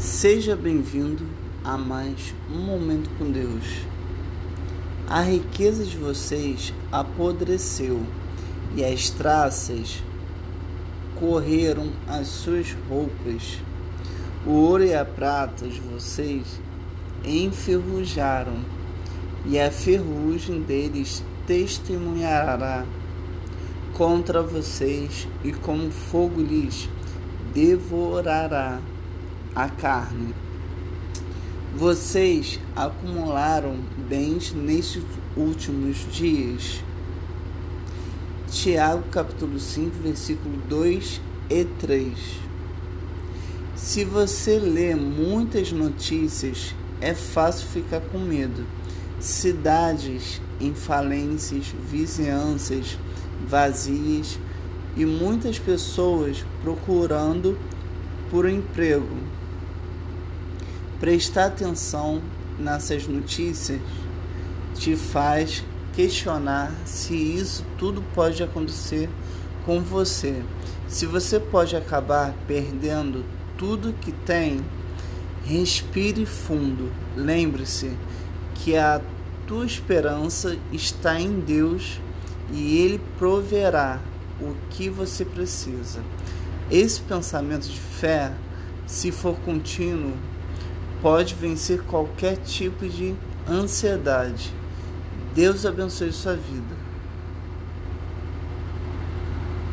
Seja bem-vindo a mais um momento com Deus. A riqueza de vocês apodreceu e as traças correram as suas roupas. O ouro e a prata de vocês enferrujaram e a ferrugem deles testemunhará contra vocês e como fogo lhes devorará a carne. Vocês acumularam bens nestes últimos dias. Tiago capítulo 5, versículo 2 e 3. Se você lê muitas notícias, é fácil ficar com medo. Cidades em falências, vizinhanças vazias e muitas pessoas procurando por emprego. Prestar atenção nessas notícias te faz questionar se isso tudo pode acontecer com você. Se você pode acabar perdendo tudo que tem, respire fundo. Lembre-se que a tua esperança está em Deus e Ele proverá o que você precisa. Esse pensamento de fé, se for contínuo, pode vencer qualquer tipo de ansiedade. Deus abençoe sua vida.